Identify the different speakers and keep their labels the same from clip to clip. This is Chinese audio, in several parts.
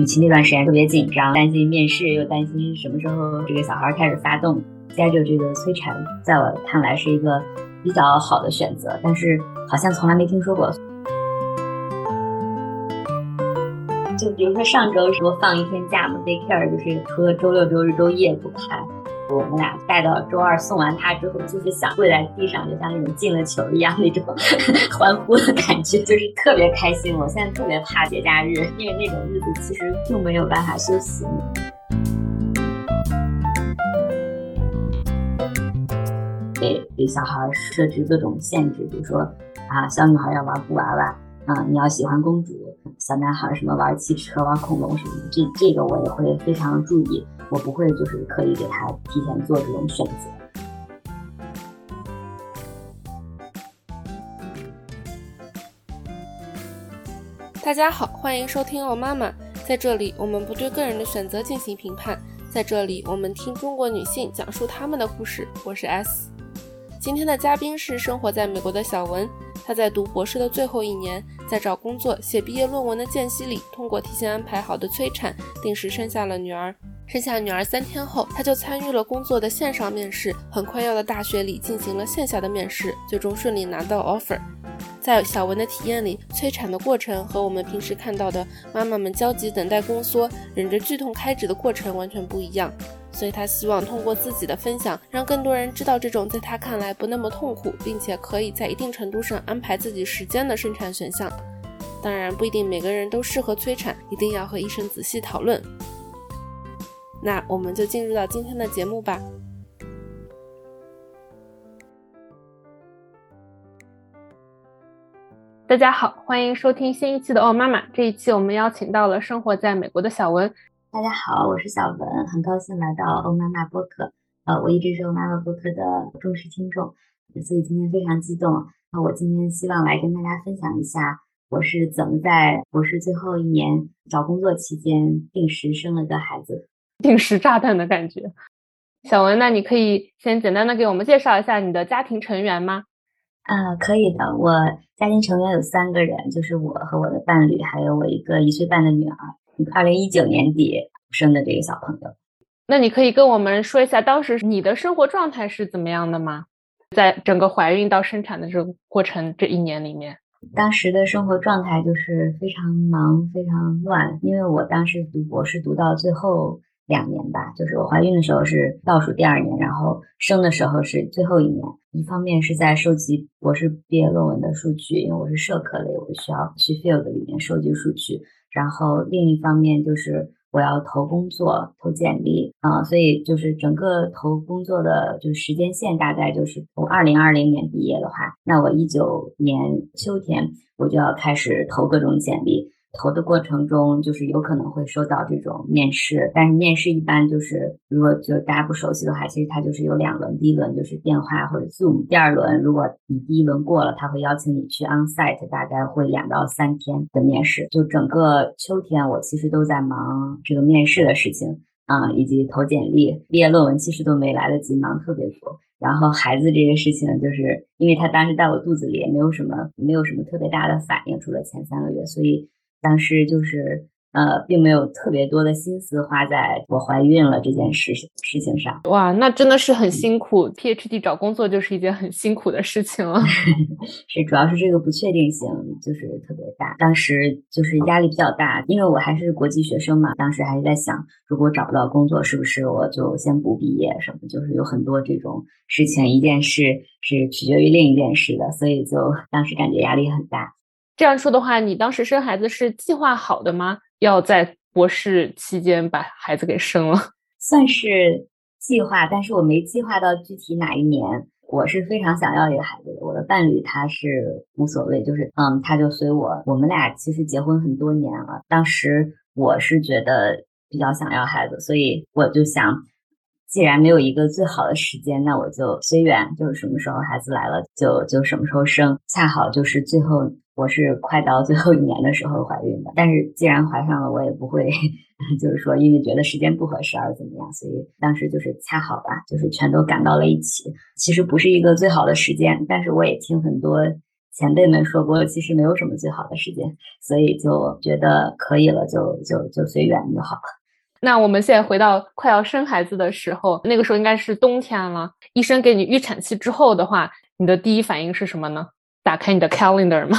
Speaker 1: 与其那段时间特别紧张，担心面试，又担心什么时候这个小孩开始发动。接着这个催产，在我看来是一个比较好的选择，但是好像从来没听说过。就比如说上周说放一天假嘛，daycare 就是除了周六周日周夜不开。我们俩带到周二送完他之后，就是想跪在地上，就像那种进了球一样那种 欢呼的感觉，就是特别开心。我现在特别怕节假日，因为那种日子其实并没有办法休息。给给小孩设置各种限制，比如说啊，小女孩要玩布娃娃，啊，你要喜欢公主；小男孩什么玩汽车、玩恐龙什么，这这个我也会非常注意。我不会就是可以给他提前做这种选择。
Speaker 2: 大家好，欢迎收听《哦妈妈》。在这里，我们不对个人的选择进行评判，在这里，我们听中国女性讲述她们的故事。我是 S。今天的嘉宾是生活在美国的小文。她在读博士的最后一年，在找工作、写毕业论文的间隙里，通过提前安排好的催产，定时生下了女儿。生下女儿三天后，他就参与了工作的线上面试，很快要到大学里进行了线下的面试，最终顺利拿到 offer。在小文的体验里，催产的过程和我们平时看到的妈妈们焦急等待宫缩、忍着剧痛开指的过程完全不一样。所以他希望通过自己的分享，让更多人知道这种在他看来不那么痛苦，并且可以在一定程度上安排自己时间的生产选项。当然，不一定每个人都适合催产，一定要和医生仔细讨论。那我们就进入到今天的节目吧。大家好，欢迎收听新一期的哦妈妈。这一期我们邀请到了生活在美国的小文。
Speaker 1: 大家好，我是小文，很高兴来到欧妈妈播客。呃，我一直是欧妈妈播客的忠实听众，所以今天非常激动。那我今天希望来跟大家分享一下，我是怎么在博士最后一年找工作期间定时生了个孩子。
Speaker 2: 定时炸弹的感觉，小文，那你可以先简单的给我们介绍一下你的家庭成员吗？
Speaker 1: 啊，可以的。我家庭成员有三个人，就是我和我的伴侣，还有我一个一岁半的女儿。二零一九年底生的这个小朋友。
Speaker 2: 那你可以跟我们说一下当时你的生活状态是怎么样的吗？在整个怀孕到生产的这个过程这一年里面，
Speaker 1: 当时的生活状态就是非常忙、非常乱，因为我当时读博士读到最后。两年吧，就是我怀孕的时候是倒数第二年，然后生的时候是最后一年。一方面是在收集博士毕业论文的数据，因为我是社科类，我需要去 field 里面收集数据。然后另一方面就是我要投工作、投简历啊，所以就是整个投工作的就时间线大概就是从二零二零年毕业的话，那我一九年秋天我就要开始投各种简历。投的过程中，就是有可能会收到这种面试，但是面试一般就是，如果就大家不熟悉的话，其实它就是有两轮，第一轮就是电话或者 Zoom，第二轮如果你第一轮过了，他会邀请你去 onsite，大概会两到三天的面试。就整个秋天，我其实都在忙这个面试的事情啊，以及投简历、毕业论文，其实都没来得及忙特别多。然后孩子这个事情，就是因为他当时在我肚子里，也没有什么没有什么特别大的反应，除了前三个月，所以。当时就是，呃，并没有特别多的心思花在我怀孕了这件事事情上。
Speaker 2: 哇，那真的是很辛苦。PhD 找工作就是一件很辛苦的事情了。
Speaker 1: 是，主要是这个不确定性就是特别大。当时就是压力比较大，因为我还是国际学生嘛。当时还是在想，如果找不到工作，是不是我就先不毕业什么？就是有很多这种事情，一件事是取决于另一件事的，所以就当时感觉压力很大。
Speaker 2: 这样说的话，你当时生孩子是计划好的吗？要在博士期间把孩子给生了，
Speaker 1: 算是计划，但是我没计划到具体哪一年。我是非常想要一个孩子的，我的伴侣他是无所谓，就是嗯，他就随我。我们俩其实结婚很多年了，当时我是觉得比较想要孩子，所以我就想，既然没有一个最好的时间，那我就随缘，就是什么时候孩子来了就就什么时候生，恰好就是最后。我是快到最后一年的时候怀孕的，但是既然怀上了，我也不会，就是说因为觉得时间不合适而怎么样，所以当时就是恰好吧，就是全都赶到了一起。其实不是一个最好的时间，但是我也听很多前辈们说过，其实没有什么最好的时间，所以就觉得可以了，就就就随缘就好了。
Speaker 2: 那我们现在回到快要生孩子的时候，那个时候应该是冬天了。医生给你预产期之后的话，你的第一反应是什么呢？打开你的 calendar 吗？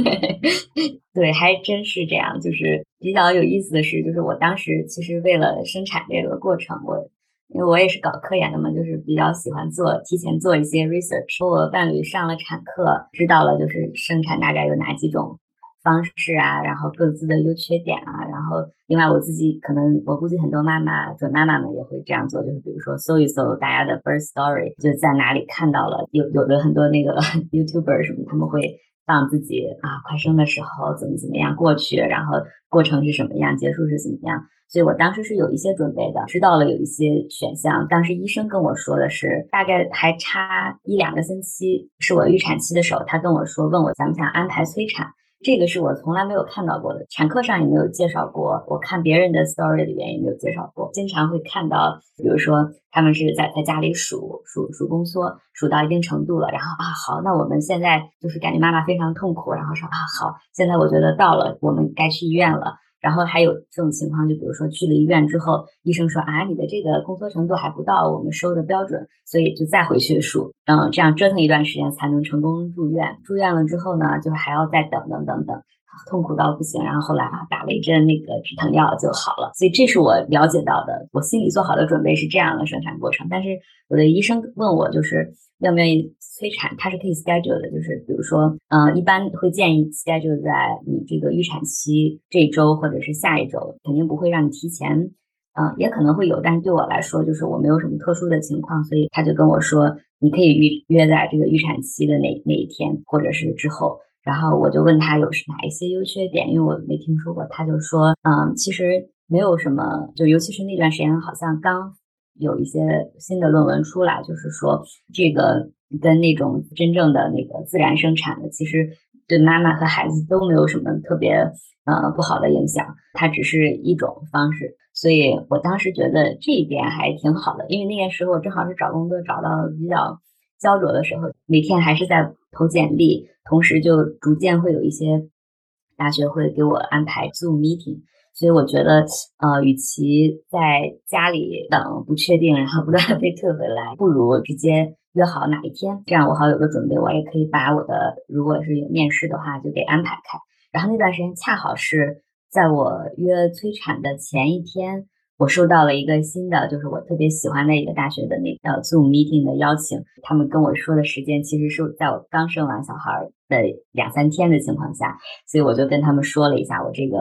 Speaker 1: 对，还真是这样。就是比较有意思的是，就是我当时其实为了生产这个过程，我因为我也是搞科研的嘛，就是比较喜欢做提前做一些 research。我伴侣上了产课，知道了就是生产大概有哪几种。方式啊，然后各自的优缺点啊，然后另外我自己可能我估计很多妈妈准妈妈们也会这样做，就是比如说搜一搜大家的 birth story，就在哪里看到了有有的很多那个 YouTuber 什么，他们会放自己啊快生的时候怎么怎么样过去，然后过程是什么样，结束是怎么样，所以我当时是有一些准备的，知道了有一些选项。当时医生跟我说的是，大概还差一两个星期是我预产期的时候，他跟我说问我想不想安排催产。这个是我从来没有看到过的，产科上也没有介绍过。我看别人的 story 里面也没有介绍过。经常会看到，比如说他们是在在家里数数数宫缩，数到一定程度了，然后啊好，那我们现在就是感觉妈妈非常痛苦，然后说啊好，现在我觉得到了，我们该去医院了。然后还有这种情况，就比如说去了医院之后，医生说啊，你的这个宫缩程度还不到我们收的标准，所以就再回去数，嗯，这样折腾一段时间才能成功入院。住院了之后呢，就还要再等等等等。痛苦到不行，然后后来啊打了一针那个止疼药就好了，所以这是我了解到的，我心里做好的准备是这样的生产过程。但是我的医生问我就是愿不愿意催产，他是可以 schedule 的，就是比如说，嗯，一般会建议 schedule 在你这个预产期这周或者是下一周，肯定不会让你提前，嗯，也可能会有，但是对我来说就是我没有什么特殊的情况，所以他就跟我说你可以预约在这个预产期的那那一天或者是之后。然后我就问他有哪一些优缺点，因为我没听说过。他就说，嗯，其实没有什么，就尤其是那段时间，好像刚有一些新的论文出来，就是说这个跟那种真正的那个自然生产的，其实对妈妈和孩子都没有什么特别呃不好的影响，它只是一种方式。所以我当时觉得这一点还挺好的，因为那个时候正好是找工作找到比较焦灼的时候，每天还是在投简历。同时，就逐渐会有一些大学会给我安排 Zoom meeting，所以我觉得，呃，与其在家里等不确定，然后不断的被退回来，不如直接约好哪一天，这样我好有个准备，我也可以把我的如果是有面试的话就给安排开。然后那段时间恰好是在我约催产的前一天。我收到了一个新的，就是我特别喜欢的一个大学的那个 Zoom meeting 的邀请。他们跟我说的时间，其实是在我刚生完小孩的两三天的情况下，所以我就跟他们说了一下我这个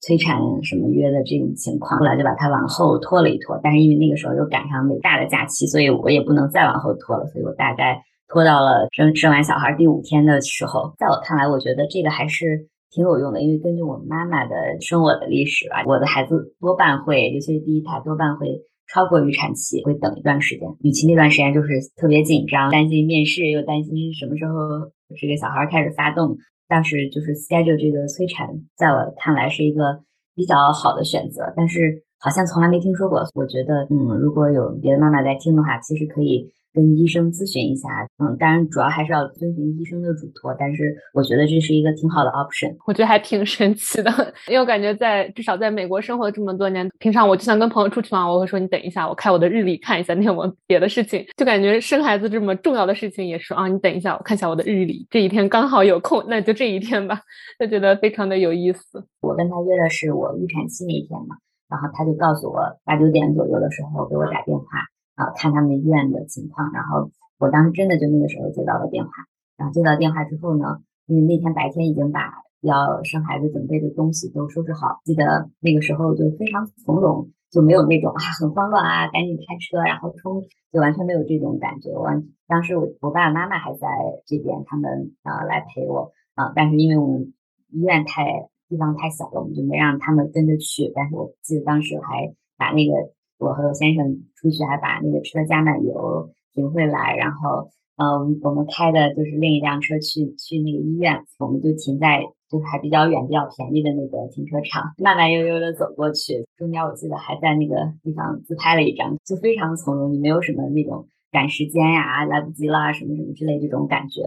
Speaker 1: 催产什么约的这种情况。后来就把它往后拖了一拖，但是因为那个时候又赶上美大的假期，所以我也不能再往后拖了，所以我大概拖到了生生完小孩第五天的时候。在我看来，我觉得这个还是。挺有用的，因为根据我妈妈的生我的历史吧，我的孩子多半会，尤其是第一胎，多半会超过预产期，会等一段时间。与其那段时间就是特别紧张，担心面试，又担心什么时候这个小孩开始发动，当时就是 schedule 这个催产，在我看来是一个比较好的选择。但是好像从来没听说过，我觉得，嗯，如果有别的妈妈在听的话，其实可以。跟医生咨询一下，嗯，当然主要还是要遵循医生的嘱托，但是我觉得这是一个挺好的 option。
Speaker 2: 我觉得还挺神奇的，因为我感觉在至少在美国生活这么多年，平常我就算跟朋友出去玩，我会说你等一下，我开我的日历看一下，那我别的事情，就感觉生孩子这么重要的事情也是啊，你等一下，我看一下我的日历，这一天刚好有空，那就这一天吧，就觉得非常的有意思。
Speaker 1: 我跟他约的是我预产期那一天嘛，然后他就告诉我八九点左右的时候给我打电话。啊，看他们医院的情况，然后我当时真的就那个时候接到了电话，然后接到电话之后呢，因为那天白天已经把要生孩子准备的东西都收拾好，记得那个时候就非常从容，就没有那种啊很慌乱啊，赶紧开车然后冲，就完全没有这种感觉。完，当时我我爸爸妈妈还在这边，他们啊来陪我啊，但是因为我们医院太地方太小了，我们就没让他们跟着去。但是我记得当时还把那个。我和我先生出去还把那个车加满油停回来，然后，嗯，我们开的就是另一辆车去去那个医院，我们就停在就是还比较远、比较便宜的那个停车场，慢慢悠悠的走过去。中间我记得还在那个地方自拍了一张，就非常从容，你没有什么那种赶时间呀、来不及了什么什么之类这种感觉。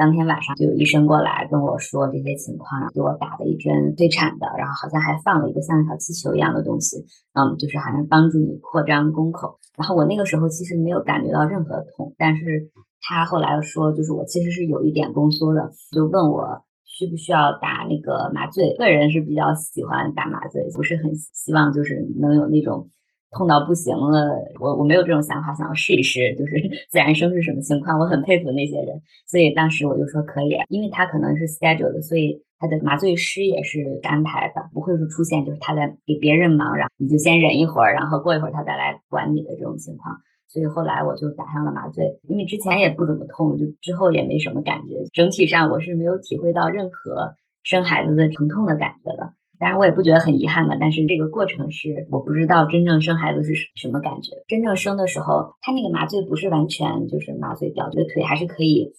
Speaker 1: 当天晚上就有医生过来跟我说这些情况，给我打了一针催产的，然后好像还放了一个像小气球一样的东西，嗯，就是好像帮助你扩张宫口。然后我那个时候其实没有感觉到任何痛，但是他后来说，就是我其实是有一点宫缩的，就问我需不需要打那个麻醉。个人是比较喜欢打麻醉，不是很希望就是能有那种。痛到不行了，我我没有这种想法，想要试一试，就是 自然生是什么情况。我很佩服那些人，所以当时我就说可以，因为他可能是 schedule 的，所以他的麻醉师也是安排的，不会说出现就是他在给别人忙，然后你就先忍一会儿，然后过一会儿他再来管你的这种情况。所以后来我就打上了麻醉，因为之前也不怎么痛，就之后也没什么感觉。整体上我是没有体会到任何生孩子的疼痛的感觉的。当然我也不觉得很遗憾吧，但是这个过程是我不知道真正生孩子是什么感觉。真正生的时候，他那个麻醉不是完全就是麻醉掉，这个腿还是可以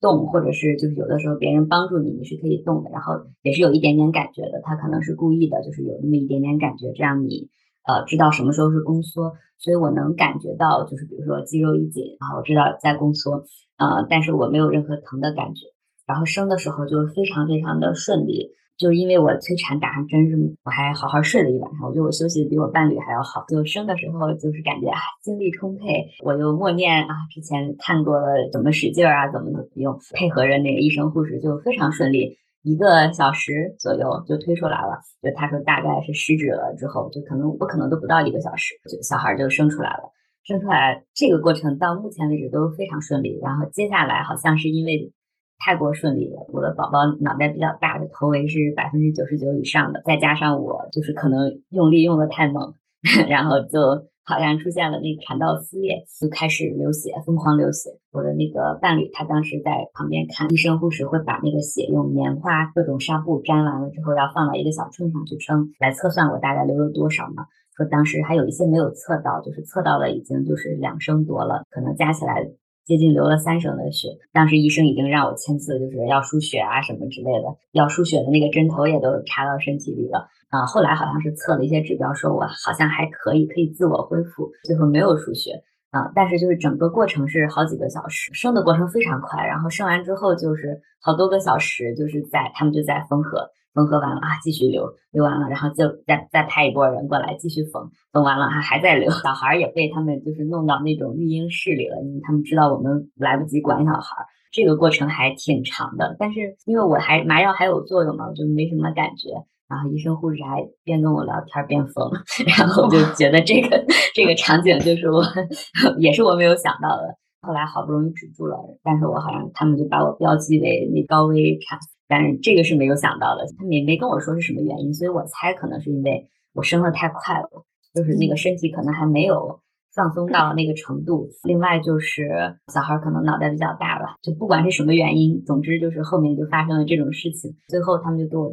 Speaker 1: 动，或者是就是有的时候别人帮助你，你是可以动的，然后也是有一点点感觉的。他可能是故意的，就是有那么一点点感觉，这样你呃知道什么时候是宫缩。所以我能感觉到，就是比如说肌肉一紧，然后我知道在宫缩，呃，但是我没有任何疼的感觉。然后生的时候就非常非常的顺利。就因为我催产打上针，是我还好好睡了一晚上，我觉得我休息的比我伴侣还要好。就生的时候就是感觉啊精力充沛，我又默念啊之前看过了怎么使劲儿啊，怎么怎么用，配合着那个医生护士就非常顺利，一个小时左右就推出来了。就他说大概是失指了之后，就可能我可能都不到一个小时，就小孩就生出来了。生出来这个过程到目前为止都非常顺利，然后接下来好像是因为。太过顺利了，我的宝宝脑袋比较大，的头围是百分之九十九以上的，再加上我就是可能用力用的太猛，然后就好像出现了那个产道撕裂，就开始流血，疯狂流血。我的那个伴侣他当时在旁边看，医生护士会把那个血用棉花各种纱布粘完了之后，要放到一个小秤上去称，来测算我大概流了多少嘛。说当时还有一些没有测到，就是测到了已经就是两升多了，可能加起来。接近流了三升的血，当时医生已经让我签字，就是要输血啊什么之类的，要输血的那个针头也都插到身体里了啊。后来好像是测了一些指标，说我好像还可以，可以自我恢复，最后没有输血啊。但是就是整个过程是好几个小时，生的过程非常快，然后生完之后就是好多个小时，就是在他们就在缝合。缝合完了啊，继续流，流完了，然后就再再派一波人过来继续缝，缝完了还还在流。小孩也被他们就是弄到那种育婴室里了，因为他们知道我们来不及管小孩，这个过程还挺长的。但是因为我还麻药还有作用嘛，我就没什么感觉。然后医生护士还边跟我聊天边缝，然后就觉得这个这个场景就是我 也是我没有想到的。后来好不容易止住了，但是我好像他们就把我标记为那高危产。但是这个是没有想到的，他没没跟我说是什么原因，所以我猜可能是因为我生的太快了，就是那个身体可能还没有放松到那个程度。另外就是小孩可能脑袋比较大吧，就不管是什么原因，总之就是后面就发生了这种事情。最后他们就给我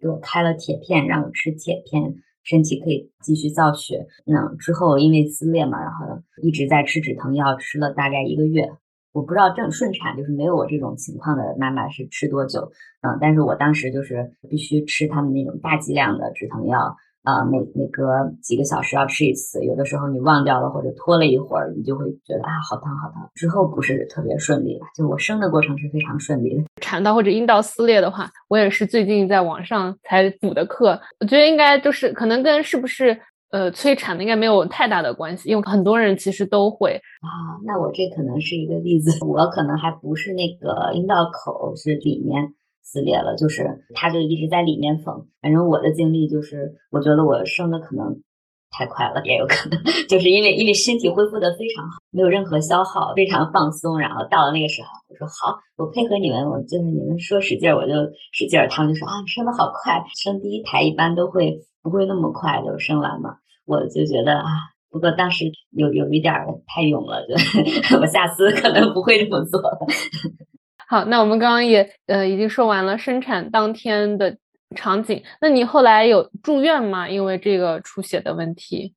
Speaker 1: 给我开了铁片，让我吃铁片，身体可以继续造血。那之后因为撕裂嘛，然后一直在吃止疼药，吃了大概一个月。我不知道正顺产就是没有我这种情况的妈妈是吃多久，嗯，但是我当时就是必须吃他们那种大剂量的止疼药，啊，每每隔几个小时要吃一次，有的时候你忘掉了或者拖了一会儿，你就会觉得啊好疼好疼。之后不是特别顺利了，就我生的过程是非常顺利的。
Speaker 2: 产道或者阴道撕裂的话，我也是最近在网上才补的课，我觉得应该就是可能跟是不是。呃，催产的应该没有太大的关系，因为很多人其实都会
Speaker 1: 啊。那我这可能是一个例子，我可能还不是那个阴道口是里面撕裂了，就是他就一直在里面缝。反正我的经历就是，我觉得我生的可能太快了，也有可能 就是因为因为身体恢复的非常好，没有任何消耗，非常放松。然后到了那个时候，我说好，我配合你们，我就是你们说使劲儿我就使劲儿。他们就说啊，你生的好快，生第一胎一般都会。不会那么快就生完嘛？我就觉得啊，不过当时有有一点太勇了，就 我下次可能不会这么做了。
Speaker 2: 好，那我们刚刚也呃已经说完了生产当天的场景。那你后来有住院吗？因为这个出血的问题？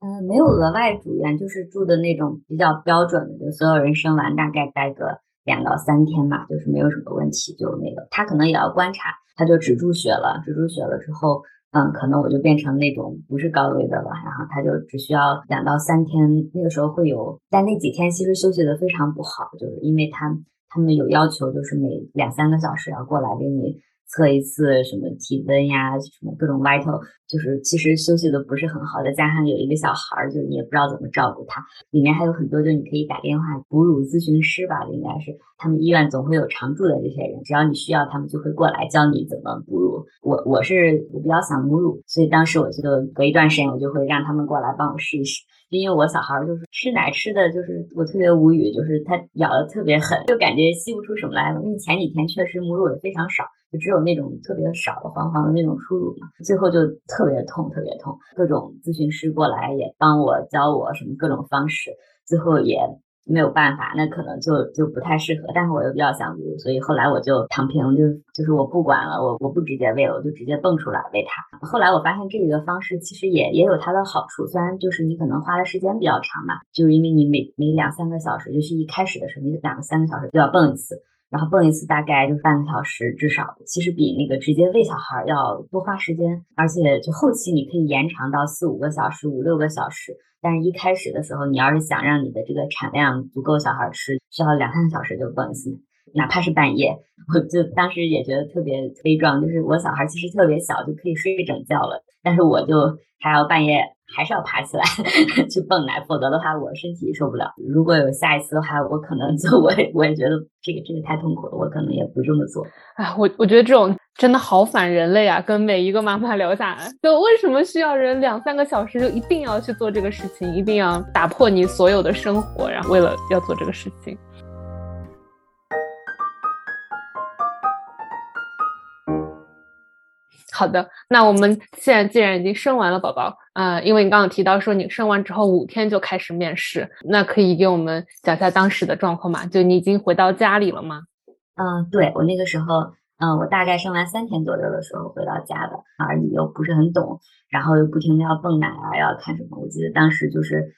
Speaker 1: 嗯，没有额外住院，就是住的那种比较标准的，就所有人生完大概待个两到三天嘛，就是没有什么问题，就那个他可能也要观察，他就止住血了，止住血了之后。嗯，可能我就变成那种不是高危的了，然后他就只需要两到三天，那个时候会有，但那几天其实休息的非常不好，就是因为他他们有要求，就是每两三个小时要过来给你。测一次什么体温呀，什么各种 vital，就是其实休息的不是很好，再加上有一个小孩儿，就你也不知道怎么照顾他。里面还有很多，就你可以打电话哺乳咨询师吧，应该是他们医院总会有常驻的这些人，只要你需要，他们就会过来教你怎么哺乳。我我是我比较想母乳，所以当时我就隔一段时间我就会让他们过来帮我试一试，因为我小孩就是吃奶吃的就是我特别无语，就是他咬的特别狠，就感觉吸不出什么来了。因为前几天确实母乳也非常少。就只有那种特别少的黄黄的那种初乳嘛，最后就特别痛，特别痛。各种咨询师过来也帮我教我什么各种方式，最后也没有办法，那可能就就不太适合。但是我又比较想撸所以后来我就躺平，就就是我不管了，我我不直接喂了，我就直接蹦出来喂它。后来我发现这个方式其实也也有它的好处，虽然就是你可能花的时间比较长嘛，就是因为你每每两三个小时，就是一开始的时候，你两三个小时就要蹦一次。然后蹦一次大概就半个小时，至少其实比那个直接喂小孩要多花时间，而且就后期你可以延长到四五个小时、五六个小时。但是一开始的时候，你要是想让你的这个产量足够小孩吃，需要两三个小时就蹦一次，哪怕是半夜。我就当时也觉得特别悲壮，就是我小孩其实特别小就可以睡一整觉了，但是我就还要半夜。还是要爬起来 去蹦奶，否则的话我身体受不了。如果有下一次的话，我可能就 我也我也觉得这个这个太痛苦了，我可能也不这么做。
Speaker 3: 哎，我我觉得这种真的好反人类啊！跟每一个妈妈聊下来，就为什么需要人两三个小时就一定要去做这个事情，一定要打破你所有的生活，然后为了要做这个事情。好的，那我们现在既然已经生完了宝宝，呃，因为你刚刚提到说你生完之后五天就开始面试，那可以给我们讲一下当时的状况吗？就你已经回到家里了吗？
Speaker 1: 嗯，对我那个时候，嗯，我大概生完三天左右的时候回到家的，而你又不是很懂，然后又不停的要泵奶啊，要看什么？我记得当时就是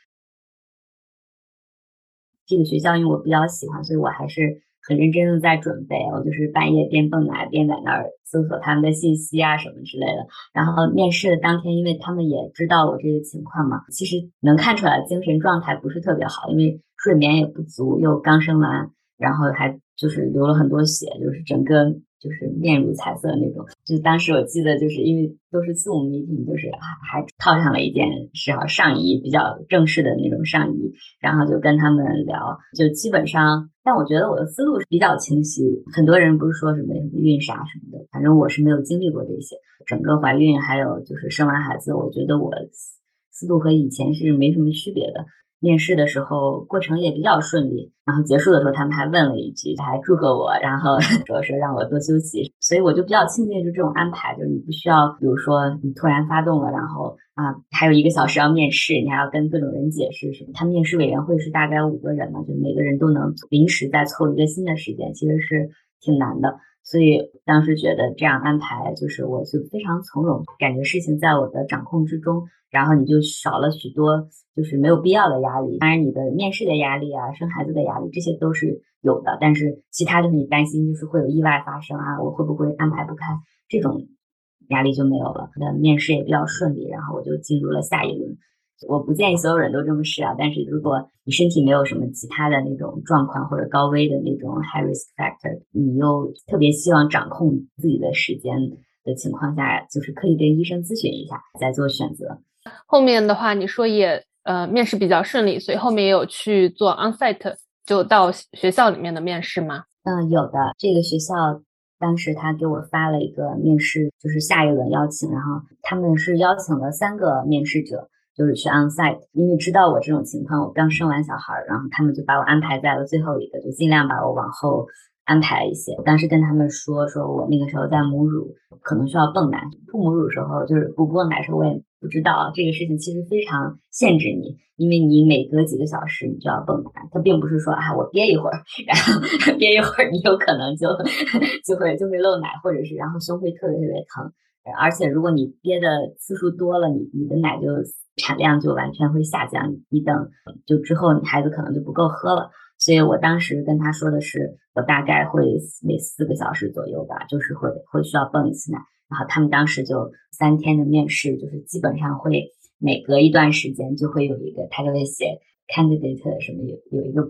Speaker 1: 这个学校，因为我比较喜欢，所以我还是。很认真的在准备，我就是半夜边蹦奶边在那儿搜索他们的信息啊什么之类的。然后面试的当天，因为他们也知道我这个情况嘛，其实能看出来精神状态不是特别好，因为睡眠也不足，又刚生完，然后还就是流了很多血，就是整个。就是面如彩色那种，就当时我记得，就是因为都是四五 meeting，就是还还套上了一件是啊上衣，比较正式的那种上衣，然后就跟他们聊，就基本上，但我觉得我的思路是比较清晰。很多人不是说什么什么孕啥什么的，反正我是没有经历过这些。整个怀孕还有就是生完孩子，我觉得我思路和以前是没什么区别的。面试的时候过程也比较顺利，然后结束的时候他们还问了一句，还祝贺我，然后 说说让我多休息，所以我就比较庆幸就这种安排，就是你不需要，比如说你突然发动了，然后啊还有一个小时要面试，你还要跟各种人解释什么。他面试委员会是大概五个人嘛，就每个人都能临时再凑一个新的时间，其实是挺难的。所以当时觉得这样安排就是我就非常从容，感觉事情在我的掌控之中。然后你就少了许多就是没有必要的压力，当然你的面试的压力啊、生孩子的压力这些都是有的，但是其他就是你担心就是会有意外发生啊，我会不会安排不开这种压力就没有了。那面试也比较顺利，然后我就进入了下一轮。我不建议所有人都这么试啊，但是如果你身体没有什么其他的那种状况或者高危的那种 high risk factor，你又特别希望掌控自己的时间的情况下，就是可以跟医生咨询一下再做选择。
Speaker 3: 后面的话，你说也呃面试比较顺利，所以后面也有去做 onsite，就到学校里面的面试吗？
Speaker 1: 嗯，有的。这个学校当时他给我发了一个面试，就是下一轮邀请，然后他们是邀请了三个面试者，就是去 onsite，因为知道我这种情况，我刚生完小孩，然后他们就把我安排在了最后一个，就尽量把我往后。安排一些，当时跟他们说，说我那个时候在母乳，可能需要泵奶。不母乳时候，就是不泵奶时候，我也不知道这个事情其实非常限制你，因为你每隔几个小时你就要泵奶。它并不是说啊，我憋一会儿，然后 憋一会儿，你有可能就 就会就会漏奶，或者是然后胸会特别特别疼。而且如果你憋的次数多了，你你的奶就产量就完全会下降。你等就之后，你孩子可能就不够喝了。所以我当时跟他说的是，我大概会每四个小时左右吧，就是会会需要泵一次奶。然后他们当时就三天的面试，就是基本上会每隔一段时间就会有一个，他就会写 candidate 什么有有一个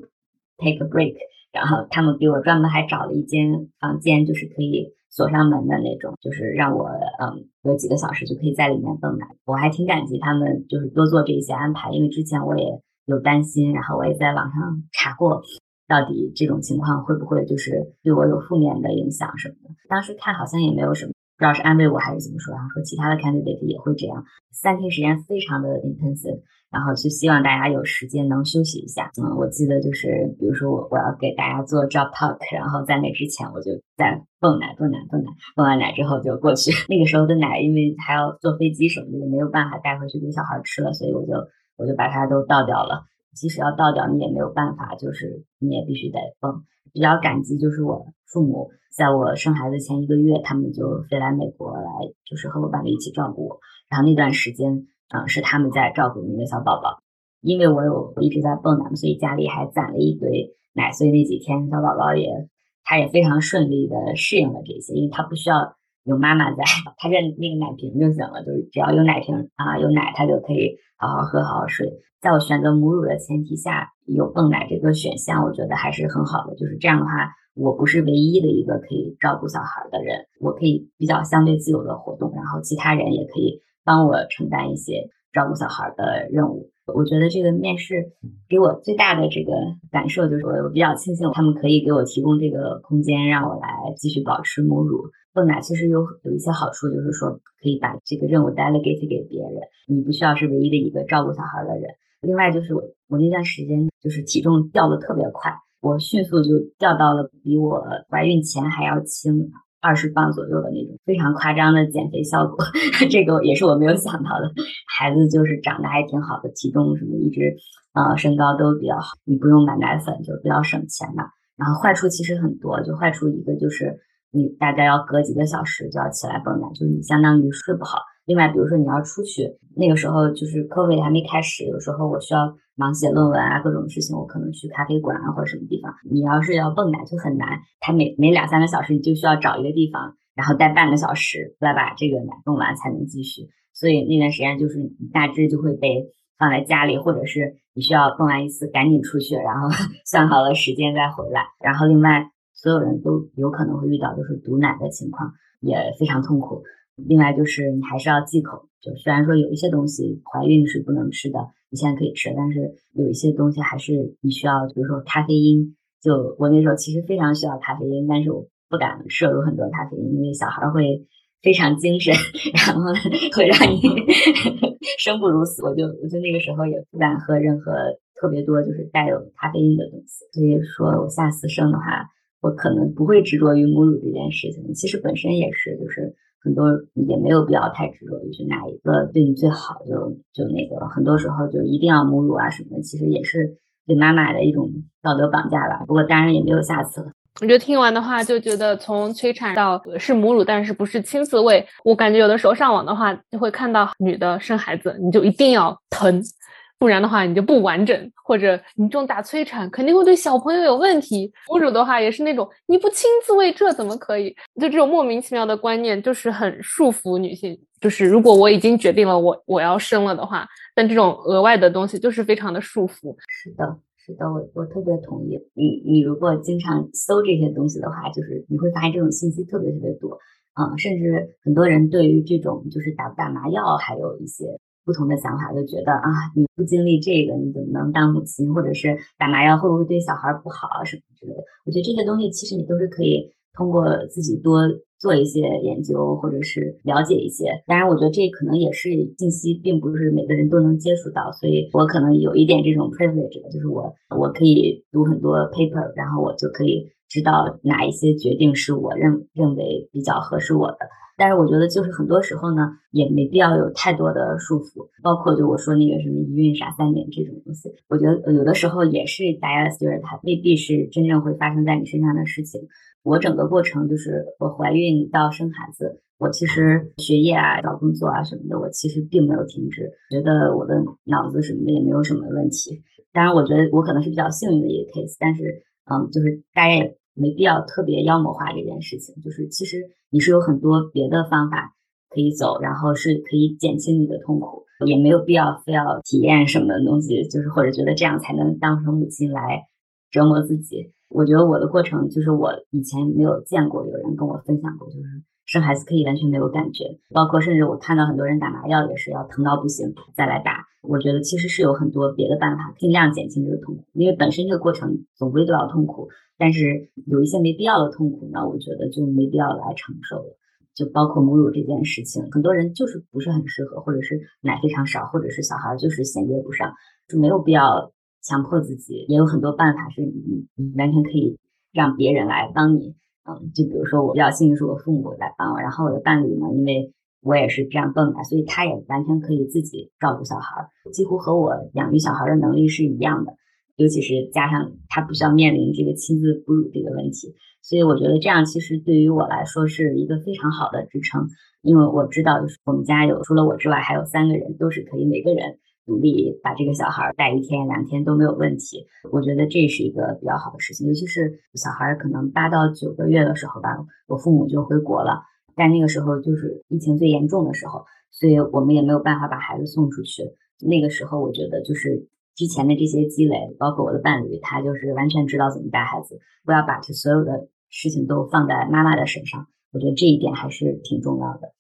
Speaker 1: take a break，然后他们给我专门还找了一间房间，就是可以锁上门的那种，就是让我嗯有几个小时就可以在里面蹦跶。我还挺感激他们，就是多做这些安排，因为之前我也有担心，然后我也在网上查过，到底这种情况会不会就是对我有负面的影响什么的。当时看好像也没有什么。不知道是安慰我还是怎么说，然后说其他的 candidate 也会这样，三天时间非常的 intensive，然后就希望大家有时间能休息一下。嗯，我记得就是比如说我我要给大家做 job talk，然后在那之前我就在泵奶泵奶泵奶，泵完奶之后就过去。那个时候的奶因为还要坐飞机什么的，也没有办法带回去给小孩吃了，所以我就我就把它都倒掉了。即使要倒掉，你也没有办法，就是你也必须得泵。比较感激就是我父母。在我生孩子前一个月，他们就飞来美国来，就是和我爸爸一起照顾我。然后那段时间，嗯，是他们在照顾那个小宝宝，因为我有一直在泵奶，所以家里还攒了一堆奶。所以那几天，小宝宝也，他也非常顺利的适应了这些，因为他不需要有妈妈在，他认那个奶瓶就行了，就是只要有奶瓶啊，有奶，他就可以好好喝，好好睡。在我选择母乳的前提下，有泵奶这个选项，我觉得还是很好的。就是这样的话。我不是唯一的一个可以照顾小孩的人，我可以比较相对自由的活动，然后其他人也可以帮我承担一些照顾小孩的任务。我觉得这个面试给我最大的这个感受就是，我我比较庆幸他们可以给我提供这个空间，让我来继续保持母乳泵奶。其实有有一些好处，就是说可以把这个任务 delegate 给别人，你不需要是唯一的一个照顾小孩的人。另外就是我我那段时间就是体重掉的特别快。我迅速就掉到了比我怀孕前还要轻二十磅左右的那种非常夸张的减肥效果，这个也是我没有想到的。孩子就是长得还挺好的，体重什么一直呃身高都比较好，你不用买奶粉就比较省钱嘛。然后坏处其实很多，就坏处一个就是你大概要隔几个小时就要起来泵奶，就是你相当于睡不好。另外，比如说你要出去，那个时候就是 COVID 还没开始，有时候我需要忙写论文啊，各种事情，我可能去咖啡馆啊或者什么地方。你要是要泵奶就很难，它每每两三个小时你就需要找一个地方，然后待半个小时来把这个奶泵完才能继续。所以那段时间就是你大致就会被放在家里，或者是你需要泵完一次赶紧出去，然后 算好了时间再回来。然后另外所有人都有可能会遇到就是堵奶的情况，也非常痛苦。另外就是你还是要忌口，就虽然说有一些东西怀孕是不能吃的，你现在可以吃，但是有一些东西还是你需要，比如说咖啡因。就我那时候其实非常需要咖啡因，但是我不敢摄入很多咖啡因，因为小孩会非常精神，然后会让你 生不如死。我就我就那个时候也不敢喝任何特别多就是带有咖啡因的东西。所以说我下次生的话，我可能不会执着于母乳这件事情。其实本身也是就是。很多也没有必要太执着于去哪一个对你最好，就就那个，很多时候就一定要母乳啊什么的，其实也是对妈妈的一种道德绑架吧。不过当然也没有下次了。
Speaker 3: 我觉得听完的话，就觉得从催产到是母乳，但是不是亲自喂，我感觉有的时候上网的话，就会看到女的生孩子，你就一定要疼。不然的话，你就不完整，或者你这种大催产肯定会对小朋友有问题。母乳的话也是那种你不亲自喂，这怎么可以？就这种莫名其妙的观念，就是很束缚女性。就是如果我已经决定了我我要生了的话，但这种额外的东西就是非常的束缚。
Speaker 1: 是的，是的，我我特别同意。你你如果经常搜这些东西的话，就是你会发现这种信息特别特别多啊，甚至很多人对于这种就是打不打麻药还有一些。不同的想法，就觉得啊，你不经历这个，你怎么能当母亲？或者是打麻药会不会对小孩不好啊，什么之类的？我觉得这些东西其实你都是可以通过自己多做一些研究，或者是了解一些。当然，我觉得这可能也是信息，并不是每个人都能接触到，所以我可能有一点这种 privilege，就是我我可以读很多 paper，然后我就可以知道哪一些决定是我认认为比较合适我的。但是我觉得，就是很多时候呢，也没必要有太多的束缚，包括就我说那个什么一孕傻三年这种东西，我觉得有的时候也是大家觉得它未必是真正会发生在你身上的事情。我整个过程就是我怀孕到生孩子，我其实学业啊、找工作啊什么的，我其实并没有停止，觉得我的脑子什么的也没有什么问题。当然，我觉得我可能是比较幸运的一个 case，但是嗯，就是大家也。没必要特别妖魔化这件事情，就是其实你是有很多别的方法可以走，然后是可以减轻你的痛苦，也没有必要非要体验什么东西，就是或者觉得这样才能当成母亲来折磨自己。我觉得我的过程就是我以前没有见过有人跟我分享过，就是生孩子可以完全没有感觉，包括甚至我看到很多人打麻药也是要疼到不行再来打。我觉得其实是有很多别的办法，尽量减轻这个痛苦，因为本身这个过程总归都要痛苦，但是有一些没必要的痛苦呢，我觉得就没必要来承受了。就包括母乳这件事情，很多人就是不是很适合，或者是奶非常少，或者是小孩就是衔接不上，就没有必要强迫自己。也有很多办法是你你完全可以让别人来帮你。嗯，就比如说我比较幸运是我父母来帮我，然后我的伴侣呢，因为我也是这样蹦的，所以他也完全可以自己照顾小孩，几乎和我养育小孩的能力是一样的。尤其是加上他不需要面临这个亲自哺乳这个问题，所以我觉得这样其实对于我来说是一个非常好的支撑，因为我知道就是我们家有除了我之外还有三个人都是可以每个人努力把这个小孩带一天两天都没有问题。我觉得这是一个比较好的事情，尤其是小孩可能八到九个月的时候吧，我父母就回国了，但那个时候就是疫情最严重的时候，所以我们也没有办法把孩子送出去。那个时候我觉得就是。之前的这些积累，包括我的伴侣，他就是完全知道怎么带孩子，不要把这所有的事情都放在妈妈的身上。我觉得这一点还是挺重要的。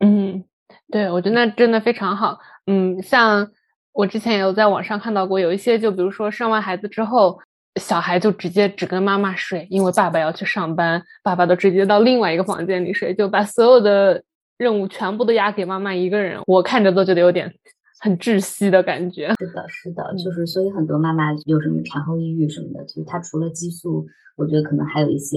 Speaker 3: 嗯，对，我觉得那真的非常好。嗯，像我之前也有在网上看到过，有一些就比如说生完孩子之后，小孩就直接只跟妈妈睡，因为爸爸要去上班，爸爸都直接到另外一个房间里睡，就把所有的任务全部都压给妈妈一个人。我看着都觉得有点。很窒息的感觉，
Speaker 1: 是的，是的，就是所以很多妈妈有什么产后抑郁什么的，就是她除了激素，我觉得可能还有一些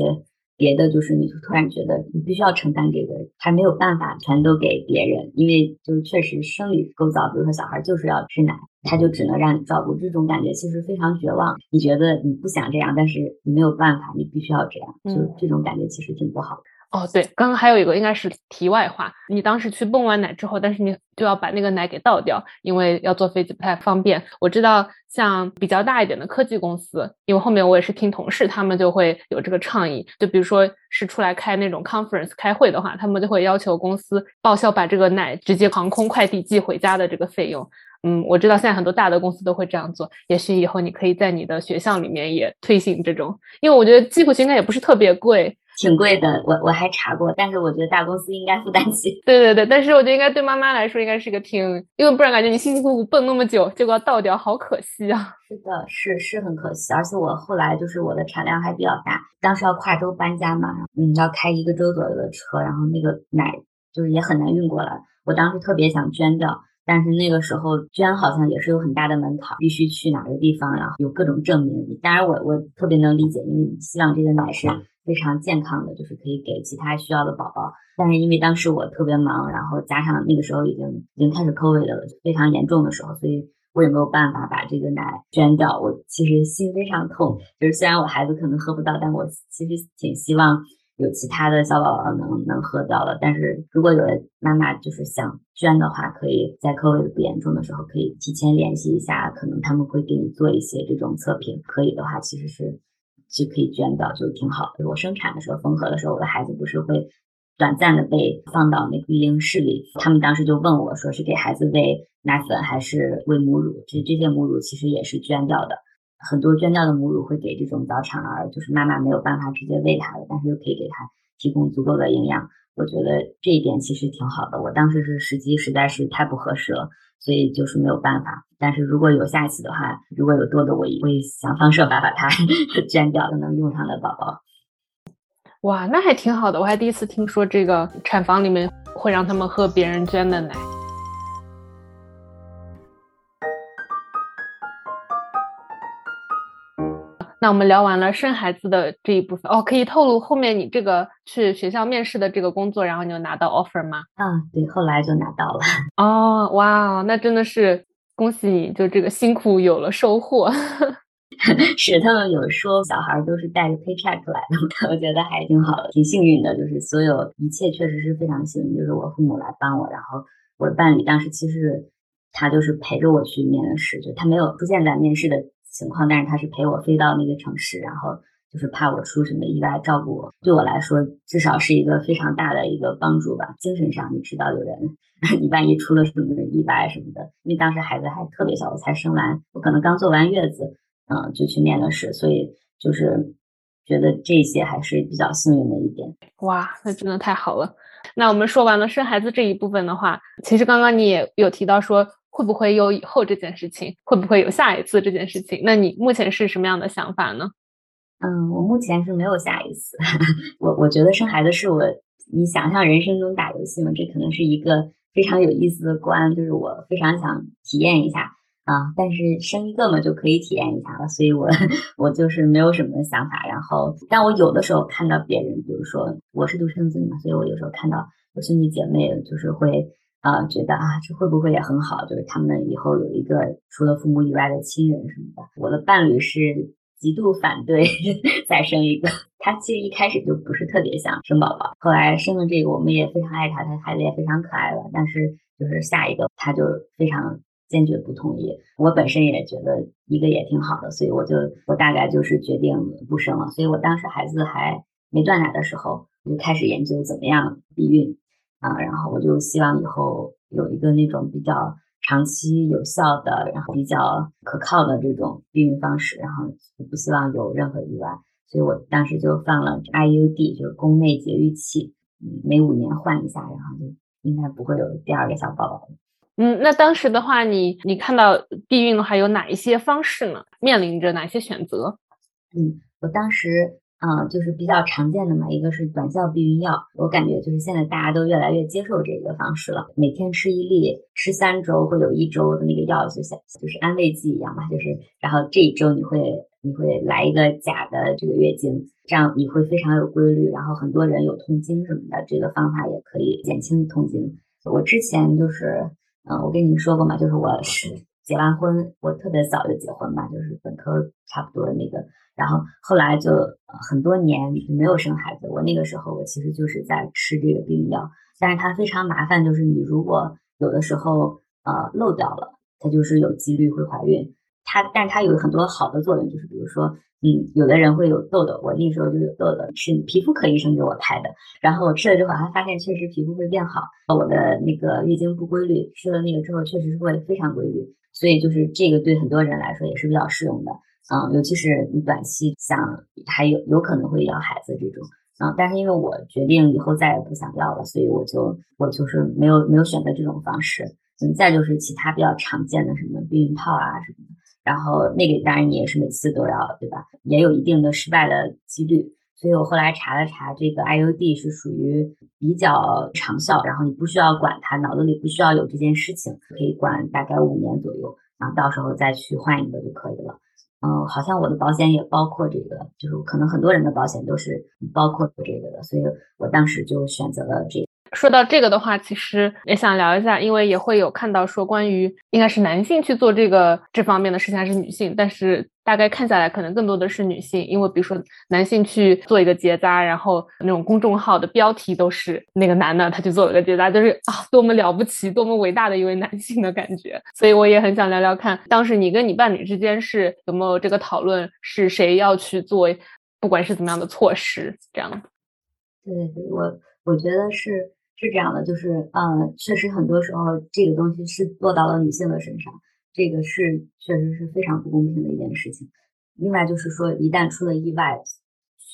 Speaker 1: 别的，就是你突然觉得你必须要承担这个，还没有办法全都给别人，因为就是确实生理构造，比如说小孩就是要吃奶，他就只能让你照顾，这种感觉其实非常绝望。你觉得你不想这样，但是你没有办法，你必须要这样，就这种感觉其实挺不好的。
Speaker 3: 哦，对，刚刚还有一个应该是题外话，你当时去泵完奶之后，但是你就要把那个奶给倒掉，因为要坐飞机不太方便。我知道像比较大一点的科技公司，因为后面我也是听同事，他们就会有这个倡议，就比如说是出来开那种 conference 开会的话，他们就会要求公司报销把这个奶直接航空快递寄回家的这个费用。嗯，我知道现在很多大的公司都会这样做，也许以后你可以在你的学校里面也推行这种，因为我觉得寄回去应该也不是特别贵。
Speaker 1: 挺贵的，我我还查过，但是我觉得大公司应该负担起。
Speaker 3: 对对对，但是我觉得应该对妈妈来说应该是个挺，因为不然感觉你辛辛苦苦蹦那么久，结果要倒掉，好可惜啊。
Speaker 1: 是的，是是很可惜，而且我后来就是我的产量还比较大，当时要跨州搬家嘛，嗯，要开一个周左右的车，然后那个奶就是也很难运过来，我当时特别想捐掉。但是那个时候捐好像也是有很大的门槛，必须去哪个地方，然后有各种证明。当然我我特别能理解，因为希望这个奶是非常健康的，就是可以给其他需要的宝宝。但是因为当时我特别忙，然后加上那个时候已经已经开始 COVID 了，非常严重的时候，所以我也没有办法把这个奶捐掉。我其实心非常痛，就是虽然我孩子可能喝不到，但我其实挺希望。有其他的小宝宝能能喝到了，但是如果有的妈妈就是想捐的话，可以在科位不严重的时候，可以提前联系一下，可能他们会给你做一些这种测评。可以的话，其实是就可以捐掉，就挺好的。我生产的时候缝合的时候，我的孩子不是会短暂的被放到那个育婴室里，他们当时就问我说是给孩子喂奶粉还是喂母乳，其实这些母乳其实也是捐掉的。很多捐掉的母乳会给这种早产儿，就是妈妈没有办法直接喂他的，但是又可以给他提供足够的营养。我觉得这一点其实挺好的。我当时是时机实在是太不合适了，所以就是没有办法。但是如果有下一次的话，如果有多的，我也会想方设法把它 捐掉，能用上的宝宝。
Speaker 3: 哇，那还挺好的。我还第一次听说这个产房里面会让他们喝别人捐的奶。那我们聊完了生孩子的这一部分哦，可以透露后面你这个去学校面试的这个工作，然后你就拿到 offer 吗？
Speaker 1: 啊，对，后来就拿到了。
Speaker 3: 哦，哇，那真的是恭喜你，就这个辛苦有了收获。
Speaker 1: 是他们有说小孩都是带着 paycheck 来的，我觉得还挺好的，挺幸运的，就是所有一切确实是非常幸运，就是我父母来帮我，然后我的伴侣当时其实他就是陪着我去面试，就他没有出现在面试的。情况，但是他是陪我飞到那个城市，然后就是怕我出什么意外，照顾我。对我来说，至少是一个非常大的一个帮助吧。精神上，你知道有人，你万一出了什么意外什么的，因为当时孩子还特别小，我才生完，我可能刚坐完月子，嗯，就去面了试，所以就是觉得这些还是比较幸运的一点。
Speaker 3: 哇，那真的太好了。那我们说完了生孩子这一部分的话，其实刚刚你也有提到说，会不会有以后这件事情，会不会有下一次这件事情？那你目前是什么样的想法呢？
Speaker 1: 嗯，我目前是没有下一次。我我觉得生孩子是我，你想象人生中打游戏嘛，这可能是一个非常有意思的关，就是我非常想体验一下。啊，但是生一个嘛就可以体验一下了，所以我 我就是没有什么想法。然后，但我有的时候看到别人，比如说我是独生子女嘛，所以我有时候看到我兄弟姐妹，就是会啊觉得啊这会不会也很好？就是他们以后有一个除了父母以外的亲人什么的。我的伴侣是极度反对 再生一个，他其实一开始就不是特别想生宝宝，后来生了这个，我们也非常爱他，他孩子也非常可爱了。但是就是下一个他就非常。坚决不同意，我本身也觉得一个也挺好的，所以我就我大概就是决定不生了。所以我当时孩子还没断奶的时候，我就开始研究怎么样避孕啊，然后我就希望以后有一个那种比较长期有效的，然后比较可靠的这种避孕方式，然后不希望有任何意外，所以我当时就放了 IUD，就是宫内节育器，嗯，每五年换一下，然后就应该不会有第二个小宝宝。
Speaker 3: 嗯，那当时的话，你你看到避孕的话有哪一些方式呢？面临着哪些选择？
Speaker 1: 嗯，我当时嗯就是比较常见的嘛，一个是短效避孕药，我感觉就是现在大家都越来越接受这个方式了，每天吃一粒，吃三周会有一周的那个药就像就是安慰剂一样嘛，就是然后这一周你会你会来一个假的这个月经，这样你会非常有规律，然后很多人有痛经什么的，这个方法也可以减轻痛经。我之前就是。嗯，我跟你说过嘛，就是我是结完婚，我特别早就结婚吧，就是本科差不多那个，然后后来就很多年没有生孩子。我那个时候我其实就是在吃这个避孕药，但是它非常麻烦，就是你如果有的时候呃漏掉了，它就是有几率会怀孕。它，但是它有很多好的作用，就是比如说。嗯，有的人会有痘痘，我那时候就有痘痘，是皮肤科医生给我开的。然后我吃了之后，还发现确实皮肤会变好。我的那个月经不规律，吃了那个之后，确实是会非常规律。所以就是这个对很多人来说也是比较适用的。嗯，尤其是你短期想还有有可能会要孩子这种。嗯，但是因为我决定以后再也不想要了，所以我就我就是没有没有选择这种方式。嗯，再就是其他比较常见的什么避孕套啊什么的。然后那个当然你也是每次都要对吧？也有一定的失败的几率，所以我后来查了查，这个 IUD 是属于比较长效，然后你不需要管它，脑子里不需要有这件事情，可以管大概五年左右，然后到时候再去换一个就可以了。嗯，好像我的保险也包括这个，就是可能很多人的保险都是包括这个的，所以我当时就选择了这。
Speaker 3: 说到这个的话，其实也想聊一下，因为也会有看到说关于应该是男性去做这个这方面的事情，还是女性？但是大概看下来，可能更多的是女性，因为比如说男性去做一个结扎，然后那种公众号的标题都是那个男的他去做了个结扎，就是啊，多么了不起，多么伟大的一位男性的感觉。所以我也很想聊聊看，当时你跟你伴侣之间是有没有这个讨论，是谁要去做，不管是怎么样的措施，这样。
Speaker 1: 对对，我我觉得是。是这样的，就是，呃，确实很多时候这个东西是落到了女性的身上，这个是确实是非常不公平的一件事情。另外就是说，一旦出了意外，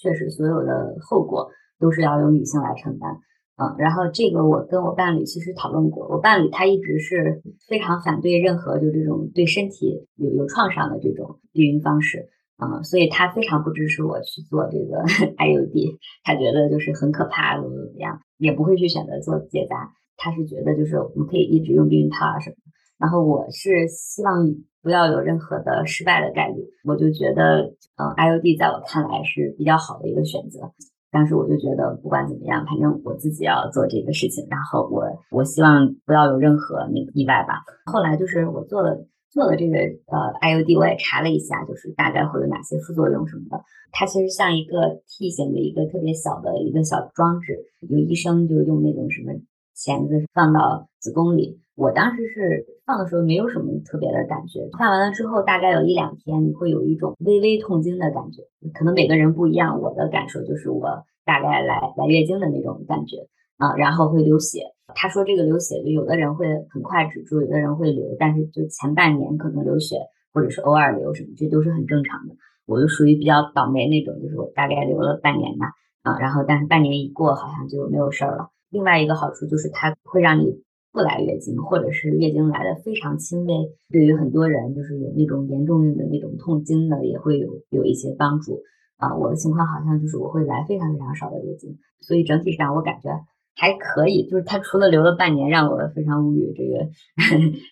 Speaker 1: 确实所有的后果都是要由女性来承担，嗯，然后这个我跟我伴侣其实讨论过，我伴侣他一直是非常反对任何就这种对身体有有创伤的这种避孕方式。嗯，所以他非常不支持我去做这个 IUD，他觉得就是很可怕，怎么怎么样，也不会去选择做结扎。他是觉得就是我们可以一直用避孕套啊什么。然后我是希望不要有任何的失败的概率，我就觉得，嗯，IUD 在我看来是比较好的一个选择。当时我就觉得不管怎么样，反正我自己要做这个事情，然后我我希望不要有任何那个意外吧。后来就是我做了。做的这个呃 IUD 我也查了一下，就是大概会有哪些副作用什么的。它其实像一个 T 型的一个特别小的一个小装置，有医生就是用那种什么钳子放到子宫里。我当时是放的时候没有什么特别的感觉，放完了之后大概有一两天你会有一种微微痛经的感觉，可能每个人不一样。我的感受就是我大概来来月经的那种感觉啊，然后会流血。他说这个流血就有的人会很快止住，有的人会流，但是就前半年可能流血或者是偶尔流什么，这都是很正常的。我就属于比较倒霉那种，就是我大概流了半年吧，啊，然后但是半年一过，好像就没有事儿了。另外一个好处就是它会让你不来月经，或者是月经来的非常轻微。对于很多人，就是有那种严重的那种痛经的，也会有有一些帮助。啊，我的情况好像就是我会来非常非常少的月经，所以整体上我感觉还可以。就是它除了流了半年让我非常无语，这个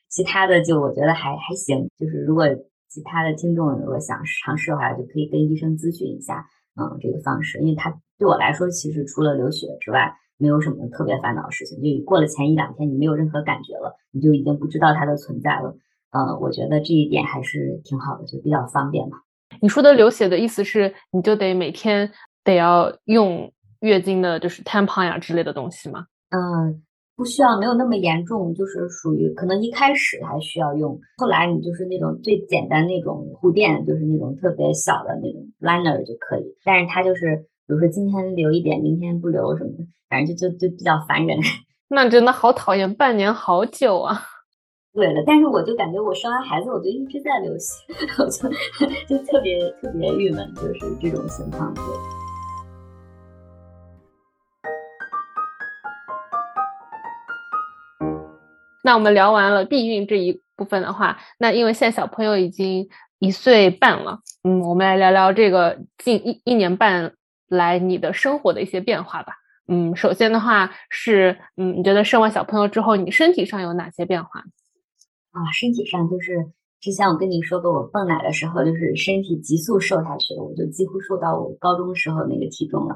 Speaker 1: 其他的就我觉得还还行。就是如果其他的听众如果想尝试的话，就可以跟医生咨询一下，嗯，这个方式，因为它对我来说其实除了流血之外，没有什么特别烦恼的事情。就过了前一两天，你没有任何感觉了，你就已经不知道它的存在了。嗯，我觉得这一点还是挺好的，就比较方便嘛。
Speaker 3: 你说的流血的意思是，你就得每天得要用月经的，就是 tampon 呀之类的东西吗？
Speaker 1: 嗯，不需要，没有那么严重，就是属于可能一开始还需要用，后来你就是那种最简单那种护垫，就是那种特别小的那种 liner 就可以。但是它就是，比如说今天留一点，明天不留什么的，反正就就就比较烦人。
Speaker 3: 那真的好讨厌，半年好久啊。
Speaker 1: 对的，但是我就感觉我生完孩子我就一直在流血，我就 就特别特别郁闷，就是这种情况。对。
Speaker 3: 那我们聊完了避孕这一部分的话，那因为现在小朋友已经一岁半了，嗯，我们来聊聊这个近一一年半来你的生活的一些变化吧。嗯，首先的话是，嗯，你觉得生完小朋友之后，你身体上有哪些变化？
Speaker 1: 啊，身体上就是之前我跟你说过，我泵奶的时候就是身体急速瘦下去了，我就几乎瘦到我高中时候那个体重了。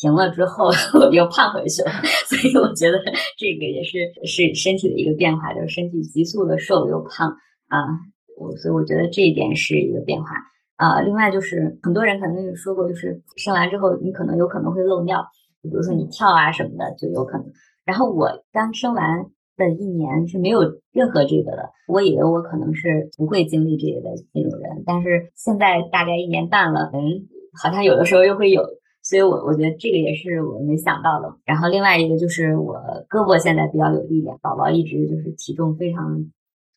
Speaker 1: 停了之后 我又胖回去了，所以我觉得这个也是是身体的一个变化，就是身体急速的瘦又胖啊。我所以我觉得这一点是一个变化啊。另外就是很多人可能也说过，就是生完之后你可能有可能会漏尿，比如说你跳啊什么的就有可能。然后我刚生完。的一年是没有任何这个的，我以为我可能是不会经历这个的那种人，但是现在大概一年半了，嗯，好像有的时候又会有，所以我我觉得这个也是我没想到的。然后另外一个就是我胳膊现在比较有力量，宝宝一直就是体重非常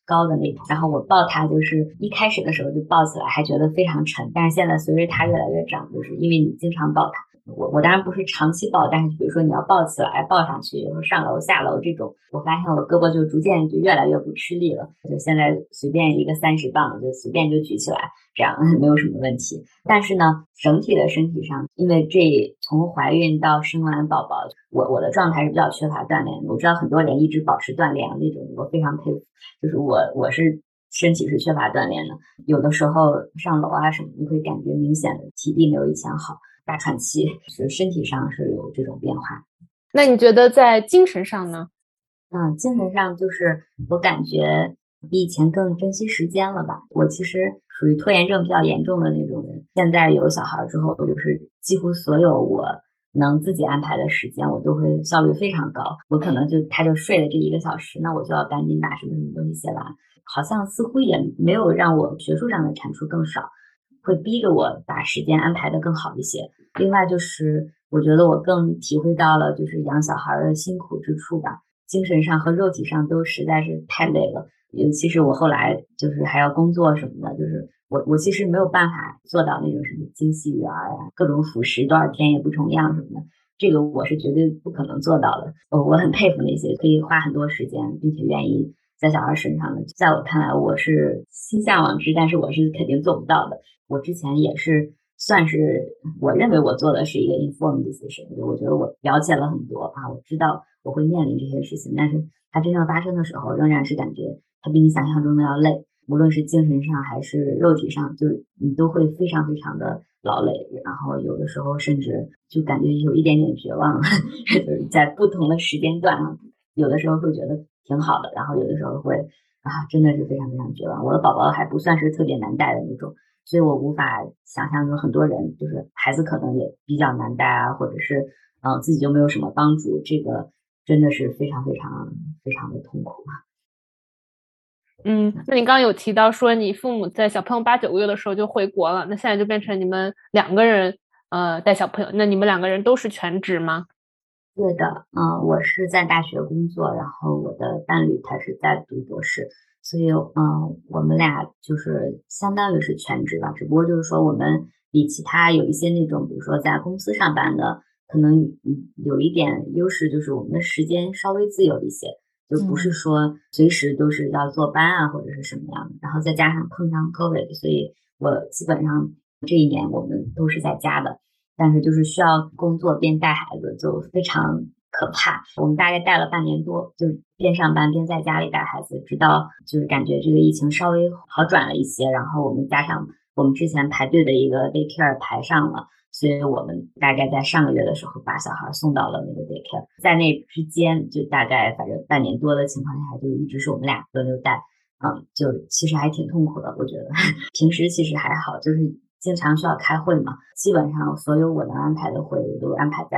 Speaker 1: 高的那种，然后我抱他就是一开始的时候就抱起来还觉得非常沉，但是现在随着他越来越长，就是因为你经常抱他。我我当然不是长期抱，但是比如说你要抱起来、抱上去，有时候上楼下楼这种，我发现我胳膊就逐渐就越来越不吃力了。就现在随便一个三十磅，就随便就举起来，这样 没有什么问题。但是呢，整体的身体上，因为这从怀孕到生完宝宝，我我的状态是比较缺乏锻炼的。我知道很多人一直保持锻炼那种，我非常佩服。就是我我是身体是缺乏锻炼的，有的时候上楼啊什么，你会感觉明显的体力没有以前好。大喘气，是身体上是有这种变化。
Speaker 3: 那你觉得在精神上呢？
Speaker 1: 嗯，精神上就是我感觉比以前更珍惜时间了吧。我其实属于拖延症比较严重的那种人。现在有小孩之后，就是几乎所有我能自己安排的时间，我都会效率非常高。我可能就他就睡了这一个小时，那我就要赶紧把什么什么东西写完。好像似乎也没有让我学术上的产出更少。会逼着我把时间安排的更好一些。另外就是，我觉得我更体会到了就是养小孩的辛苦之处吧，精神上和肉体上都实在是太累了。尤其是我后来就是还要工作什么的，就是我我其实没有办法做到那种什么精细育儿啊，各种辅食多少天也不重样什么的，这个我是绝对不可能做到的。我我很佩服那些可以花很多时间并且愿意。在小孩身上的，在我看来，我是心向往之，但是我是肯定做不到的。我之前也是算是，我认为我做的是一个 informed decision，就我觉得我了解了很多啊，我知道我会面临这些事情，但是它真正发生的时候，仍然是感觉它比你想象中的要累，无论是精神上还是肉体上，就是你都会非常非常的劳累，然后有的时候甚至就感觉有一点点绝望，就是在不同的时间段啊，有的时候会觉得。挺好的，然后有的时候会啊，真的是非常非常绝望。我的宝宝还不算是特别难带的那种，所以我无法想象有很多人就是孩子可能也比较难带啊，或者是嗯自己就没有什么帮助，这个真的是非常非常非常的痛苦啊。
Speaker 3: 嗯，那你刚刚有提到说你父母在小朋友八九个月的时候就回国了，那现在就变成你们两个人呃带小朋友，那你们两个人都是全职吗？
Speaker 1: 对的，嗯，我是在大学工作，然后我的伴侣他是在读博士，所以嗯，我们俩就是相当于是全职吧，只不过就是说我们比其他有一些那种，比如说在公司上班的，可能有一点优势，就是我们的时间稍微自由一些，就不是说随时都是要坐班啊或者是什么样的。然后再加上碰上 COVID，所以我基本上这一年我们都是在家的。但是就是需要工作边带孩子，就非常可怕。我们大概带了半年多，就边上班边在家里带孩子，直到就是感觉这个疫情稍微好转了一些，然后我们加上我们之前排队的一个 daycare 排上了，所以我们大概在上个月的时候把小孩送到了那个 daycare。在那之间，就大概反正半年多的情况下，就一直是我们俩轮流带，嗯，就其实还挺痛苦的。我觉得 平时其实还好，就是。经常需要开会嘛，基本上所有我能安排的会，我都安排在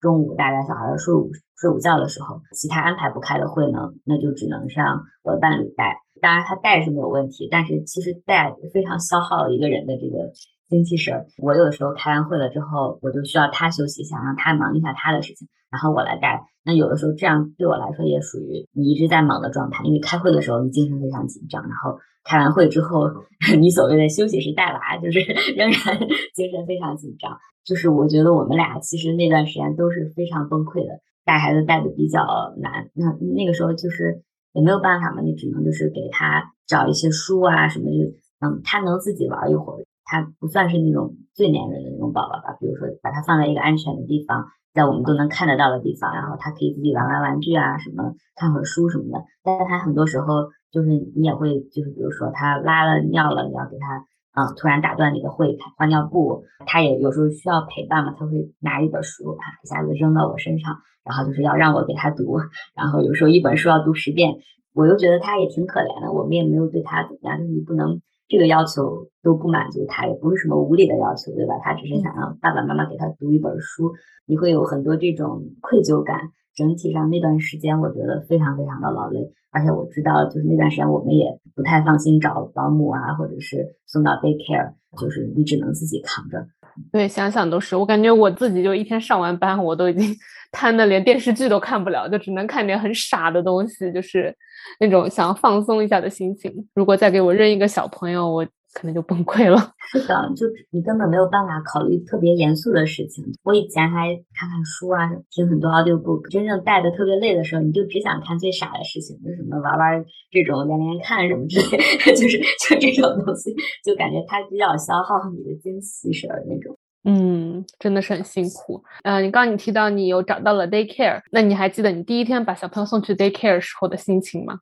Speaker 1: 中午，大家小孩睡午睡午觉的时候。其他安排不开的会呢，那就只能让我的伴侣带。当然他带是没有问题，但是其实带非常消耗一个人的这个精气神。我有的时候开完会了之后，我就需要他休息一下，让他忙一下他的事情，然后我来带。那有的时候这样对我来说也属于你一直在忙的状态，因为开会的时候你精神非常紧张，然后。开完会之后，你所谓的休息是带娃，就是 仍然精神非常紧张。就是我觉得我们俩其实那段时间都是非常崩溃的，带孩子带的比较难。那那个时候就是也没有办法嘛，你只能就是给他找一些书啊什么，就嗯，他能自己玩一会儿。他不算是那种最粘人的那种宝宝吧，比如说把他放在一个安全的地方，在我们都能看得到的地方，然后他可以自己玩玩玩具啊，什么看会儿书什么的。但是他很多时候。就是你也会，就是比如说他拉了尿了，你要给他，嗯，突然打断你的会换尿布，他也有时候需要陪伴嘛，他会拿一本书，啊，一下子扔到我身上，然后就是要让我给他读，然后有时候一本书要读十遍，我又觉得他也挺可怜的，我们也没有对他怎么样，就是你不能这个要求都不满足他，也不是什么无理的要求，对吧？他只是想让爸爸妈妈给他读一本书，你会有很多这种愧疚感。整体上那段时间，我觉得非常非常的劳累，而且我知道，就是那段时间我们也不太放心找保姆啊，或者是送到 daycare，就是你只能自己扛着。
Speaker 3: 对，想想都是，我感觉我自己就一天上完班，我都已经 瘫的连电视剧都看不了，就只能看点很傻的东西，就是那种想要放松一下的心情。如果再给我扔一个小朋友，我。可能就崩溃了。
Speaker 1: 是的，就你根本没有办法考虑特别严肃的事情。我以前还看看书啊，听很多 audiobook。真正带的特别累的时候，你就只想看最傻的事情，就什么玩玩这种连连看什么之类，就是就这种东西，就感觉它比较消耗你的精气神儿那种。
Speaker 3: 嗯，真的是很辛苦。嗯，你刚刚你提到你有找到了 daycare，那你还记得你第一天把小朋友送去 daycare 时候的心情吗？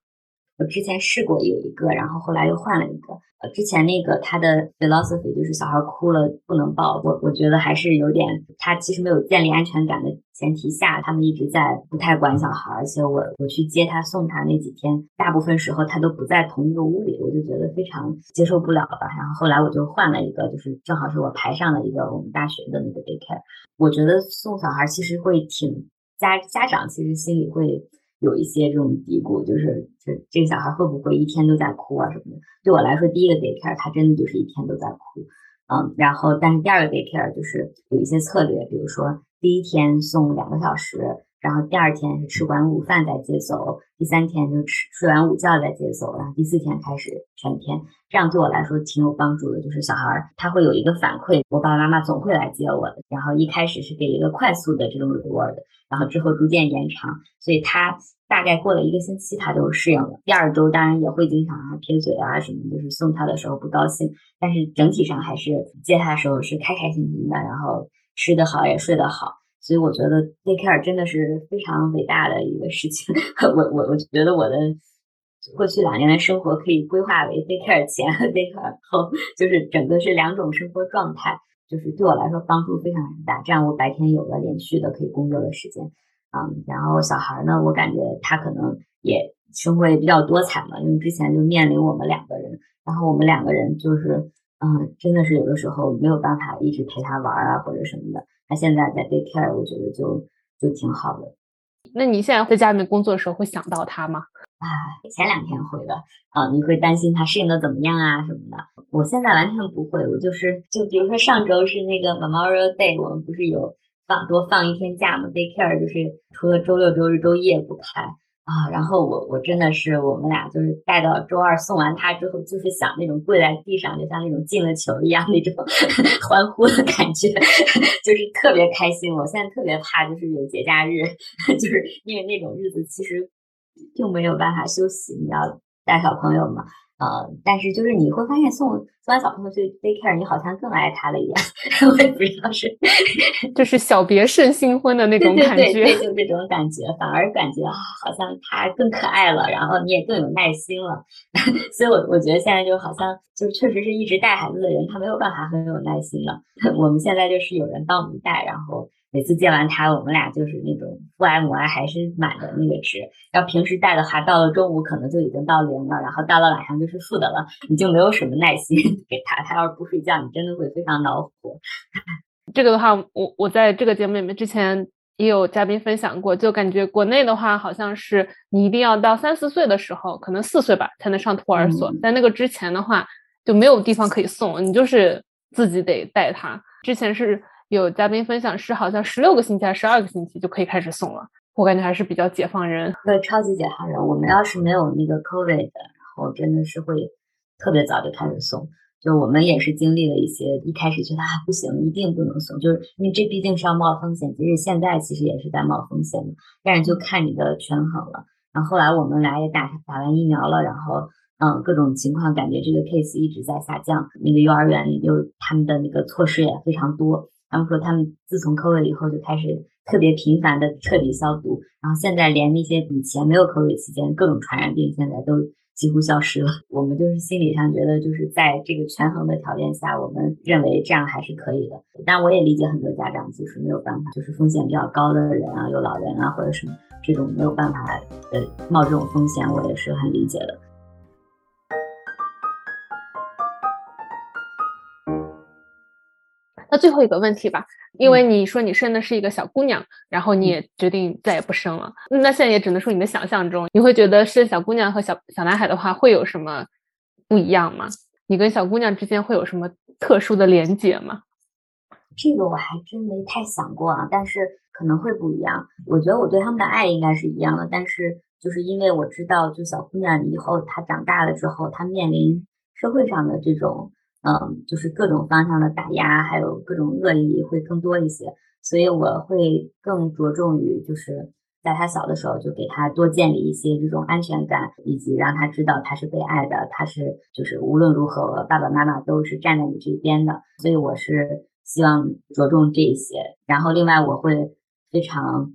Speaker 1: 我之前试过有一个，然后后来又换了一个。之前那个他的 philosophy 就是小孩哭了不能抱。我我觉得还是有点，他其实没有建立安全感的前提下，他们一直在不太管小孩。而且我我去接他送他那几天，大部分时候他都不在同一个屋里，我就觉得非常接受不了吧。然后后来我就换了一个，就是正好是我排上了一个我们大学的那个 daycare。我觉得送小孩其实会挺家家长其实心里会。有一些这种嘀咕，就是这这个小孩会不会一天都在哭啊什么的？对我来说，第一个 daycare 他真的就是一天都在哭，嗯，然后但是第二个 daycare 就是有一些策略，比如说第一天送两个小时。然后第二天是吃完午饭再接走，第三天就吃睡完午觉再接走，然后第四天开始全天，这样对我来说挺有帮助的。就是小孩他会有一个反馈，我爸爸妈妈总会来接我的。然后一开始是给一个快速的这种 reward，然后之后逐渐延长，所以他大概过了一个星期他就适应了。第二周当然也会经常啊撇嘴啊什么，就是送他的时候不高兴，但是整体上还是接他的时候是开开心心的，然后吃得好也睡得好。所以我觉得 daycare 真的是非常伟大的一个事情。我我我觉得我的过去两年的生活可以规划为 daycare 前和 daycare 后，就是整个是两种生活状态，就是对我来说帮助非常大。这样我白天有了连续的可以工作的时间，嗯，然后小孩呢，我感觉他可能也生活也比较多彩嘛，因为之前就面临我们两个人，然后我们两个人就是，嗯，真的是有的时候没有办法一直陪他玩啊或者什么的。他现在在 daycare，我觉得就就挺好的。
Speaker 3: 那你现在在家里面工作的时候会想到他吗？
Speaker 1: 啊，前两天会的啊，你会担心他适应的怎么样啊什么的。我现在完全不会，我就是就比如说上周是那个 Memorial Day，我们不是有放多放一天假嘛？daycare 就是除了周六周日周一也不开，啊，然后我我真的是我们俩就是带到周二送完他之后，就是想那种跪在地上，就像那种进了球一样那种 欢呼的感觉，就是特别开心。我现在特别怕就是有节假日，就是因为那种日子其实并没有办法休息，你要带小朋友嘛。呃，但是就是你会发现送送完小朋友去 daycare，你好像更爱他了一样。我也不知道是，
Speaker 3: 就是小别胜新婚的那种感觉，
Speaker 1: 对，就这种感觉，反而感觉好像他更可爱了，然后你也更有耐心了。所以，我我觉得现在就好像就确实是一直带孩子的人，他没有办法很有耐心了。我们现在就是有人帮我们带，然后。每次见完他，我们俩就是那种父爱母爱还是满的那个值。要平时带的话，到了中午可能就已经到零了，然后到了晚上就是负的了，你就没有什么耐心 给他。他要是不睡觉，你真的会非常恼火。
Speaker 3: 这个的话，我我在这个节目里面之前也有嘉宾分享过，就感觉国内的话，好像是你一定要到三四岁的时候，可能四岁吧才能上托儿所，在那个之前的话就没有地方可以送，你就是自己得带他。之前是。有嘉宾分享是好像十六个星期还是十二个星期就可以开始送了，我感觉还是比较解放人，
Speaker 1: 对，超级解放人。我们要是没有那个 COVID，然后真的是会特别早就开始送。就我们也是经历了一些，一开始觉得啊不行，一定不能送，就是因为这毕竟是要冒风险。即使现在其实也是在冒风险的，但是就看你的权衡了。然后后来我们俩也打打完疫苗了，然后嗯各种情况感觉这个 case 一直在下降，那个幼儿园又他们的那个措施也非常多。他们说，他们自从 COVID 以后就开始特别频繁的彻底消毒，然后现在连那些以前没有 COVID 期间各种传染病，现在都几乎消失了。我们就是心理上觉得，就是在这个权衡的条件下，我们认为这样还是可以的。但我也理解很多家长就是没有办法，就是风险比较高的人啊，有老人啊或者什么这种没有办法呃冒这种风险，我也是很理解的。
Speaker 3: 那最后一个问题吧，因为你说你生的是一个小姑娘，然后你也决定再也不生了。那现在也只能说你的想象中，你会觉得生小姑娘和小小男孩的话会有什么不一样吗？你跟小姑娘之间会有什么特殊的连接吗？
Speaker 1: 这个我还真没太想过啊，但是可能会不一样。我觉得我对他们的爱应该是一样的，但是就是因为我知道，就小姑娘以后她长大了之后，她面临社会上的这种。嗯，就是各种方向的打压，还有各种恶意会更多一些，所以我会更着重于，就是在他小的时候就给他多建立一些这种安全感，以及让他知道他是被爱的，他是就是无论如何爸爸妈妈都是站在你这边的，所以我是希望着重这些。然后另外我会非常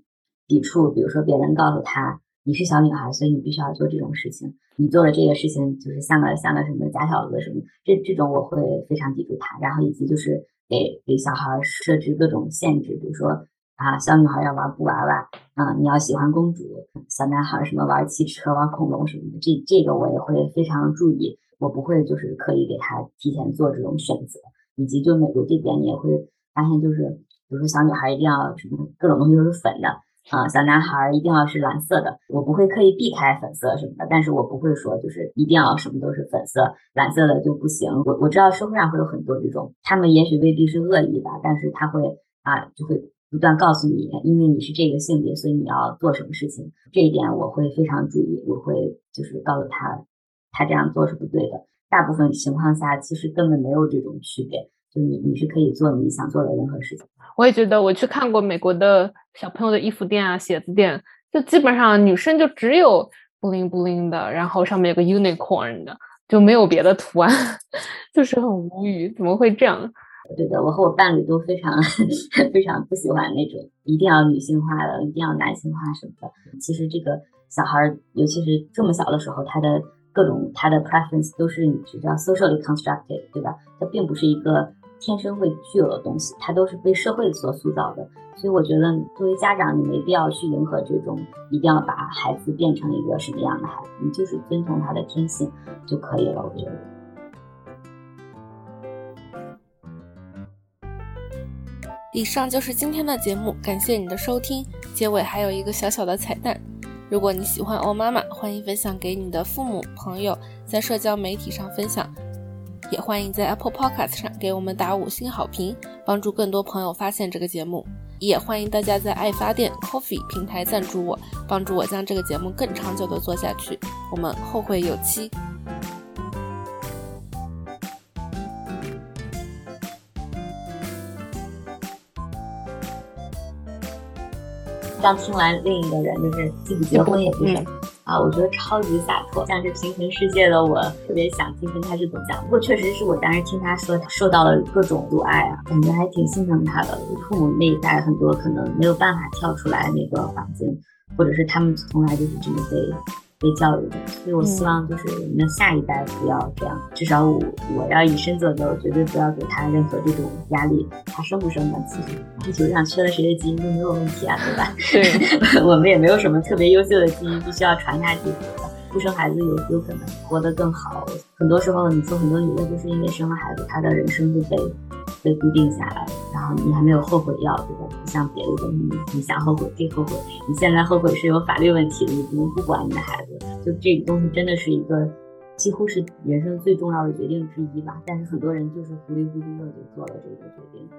Speaker 1: 抵触，比如说别人告诉他。你是小女孩，所以你必须要做这种事情。你做的这个事情就是像个像个什么假小子什么，这这种我会非常抵触他。然后以及就是给给小孩设置各种限制，比如说啊，小女孩要玩布娃娃，啊，你要喜欢公主；小男孩什么玩汽车、玩恐龙什么的，这这个我也会非常注意。我不会就是刻意给他提前做这种选择。以及就美国这边，你也会发现，就是比如说小女孩一定要什么各种东西都是粉的。啊，小男孩一定要是蓝色的，我不会刻意避开粉色什么的，但是我不会说就是一定要什么都是粉色，蓝色的就不行。我我知道社会上会有很多这种，他们也许未必是恶意吧，但是他会啊，就会不断告诉你，因为你是这个性别，所以你要做什么事情。这一点我会非常注意，我会就是告诉他，他这样做是不对的。大部分情况下，其实根本没有这种区别。就你，你是可以做你想做的任何事情。
Speaker 3: 我也觉得，我去看过美国的小朋友的衣服店啊、鞋子店，就基本上女生就只有 bling bling 的，然后上面有个 unicorn 的，就没有别的图案，就是很无语，怎么会这样？
Speaker 1: 对的，我和我伴侣都非常 非常不喜欢那种一定要女性化的、一定要男性化什么的。其实这个小孩，尤其是这么小的时候，他的各种他的 preference 都是你知道 socially constructed，对吧？它并不是一个。天生会具有的东西，它都是被社会所塑造的，所以我觉得作为家长，你没必要去迎合这种，一定要把孩子变成一个什么样的孩子，你就是遵从他的天性就可以了。我觉得。
Speaker 2: 以上就是今天的节目，感谢你的收听。结尾还有一个小小的彩蛋，如果你喜欢欧妈妈，欢迎分享给你的父母、朋友，在社交媒体上分享。也欢迎在 Apple Podcast 上给我们打五星好评，帮助更多朋友发现这个节目。也欢迎大家在爱发电 Coffee 平台赞助我，帮助我将这个节目更长久的做下去。我们后会有期。
Speaker 1: 刚听完另一个人就是自己结婚也不是。啊，我觉得超级洒脱，像是平行世界的我，特别想听听他是怎么讲。不过确实是我当时听他说，他受到了各种阻碍啊，感觉还挺心疼他的。父母那一代很多可能没有办法跳出来那个环境，或者是他们从来就是这么被。被教育的，所以我希望就是我们的下一代不要这样，至少我我要以身作则，我绝对不要给他任何这种压力。他生不生呢？其实地球上缺了谁的基因都没有问题啊，对吧？
Speaker 3: 对，
Speaker 1: 我们也没有什么特别优秀的基因必须要传下去。不生孩子有有可能活得更好。很多时候你说很多女的就是因为生了孩子，她的人生就被被固定下来了，然后你还没有后悔药，对吧？不像别的东西，你想后悔可以后悔，你现在后悔是有法律问题的，你不能不管你的孩子。就这个东西真的是一个几乎是人生最重要的决定之一吧。但是很多人就是糊里糊涂的就做了这个决定。